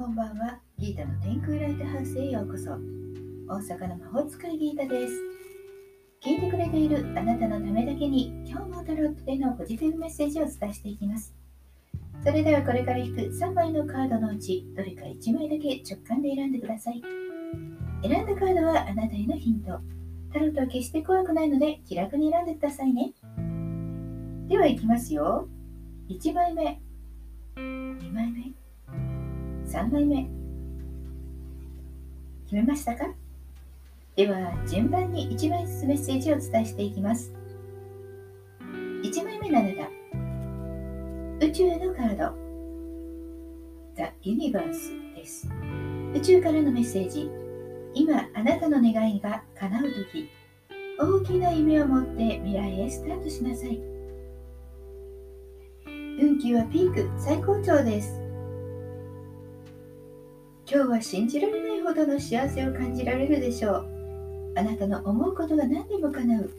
こんばんは。ギータの天空ライトハウスへようこそ。大阪の魔法使いギータです。聞いてくれているあなたのためだけに今日もタロットでのポジティブメッセージをお伝えしていきます。それではこれから引く3枚のカードのうちどれか1枚だけ直感で選んでください。選んだカードはあなたへのヒント。タロットは決して怖くないので気楽に選んでくださいね。ではいきますよ。1枚目。2枚目。3枚目。決めましたか？では順番に1枚ずつメッセージをお伝えしていきます。1枚目なのだ宇宙のカード。The Universe です。宇宙からのメッセージ。今あなたの願いが叶う時大きな夢を持って未来へスタートしなさい。運気はピーク最高潮です。今日は信じられないほどの幸せを感じられるでしょう。あなたの思うことが何でも叶う。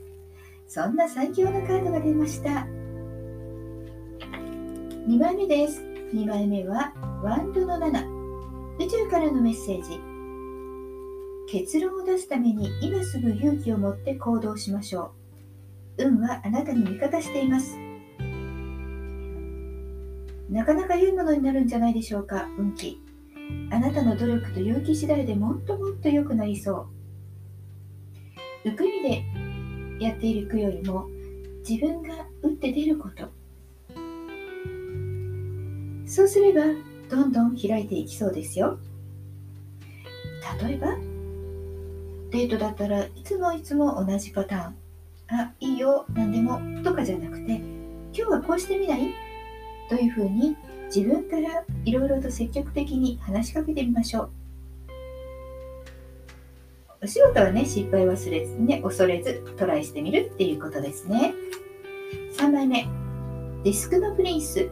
そんな最強のカードが出ました。2枚目です。2枚目はワンドの7宇宙からのメッセージ。結論を出すために今すぐ勇気を持って行動しましょう。運はあなたに味方しています。なかなか良いものになるんじゃないでしょうか運気。あなたの努力と勇気次第でもっともっと良くなりそう。浮く意味でやっていくよりも自分が打って出ること。そうすればどんどん開いていきそうですよ。例えばデートだったらいつもいつも同じパターン。あいいよ何でもとかじゃなくて今日はこうしてみない？というふうに自分からいろいろと積極的に話しかけてみましょう。お仕事はね、失敗忘れずね、恐れずトライしてみるっていうことですね。3枚目、ディスクのプリンス、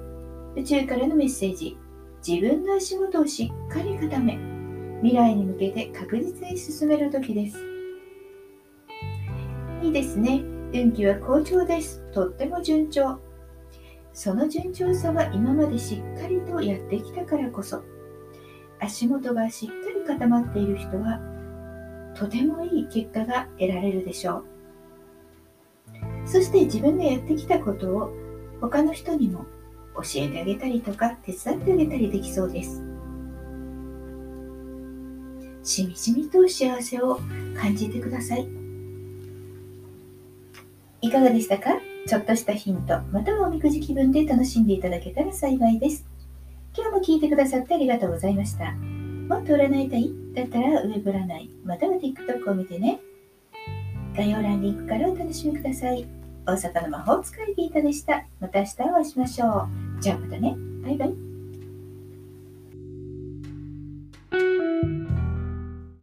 宇宙からのメッセージ、自分の足元をしっかり固め、未来に向けて確実に進める時です。いいですね。運気は好調です。とっても順調。その順調さは今までしっかりとやってきたからこそ足元がしっかり固まっている人はとてもいい結果が得られるでしょう。そして自分がやってきたことを他の人にも教えてあげたりとか手伝ってあげたりできそうです。しみじみと幸せを感じてください。いかがでしたか？ちょっとしたヒント、またはおみくじ気分で楽しんでいただけたら幸いです。今日も聞いてくださってありがとうございました。もっと占いたい？だったらウェブ占い、または TikTok を見てね。概要欄リンクからお楽しみください。大阪の魔法使いギータでした。また明日お会いしましょう。じゃあまたね。バイバイ。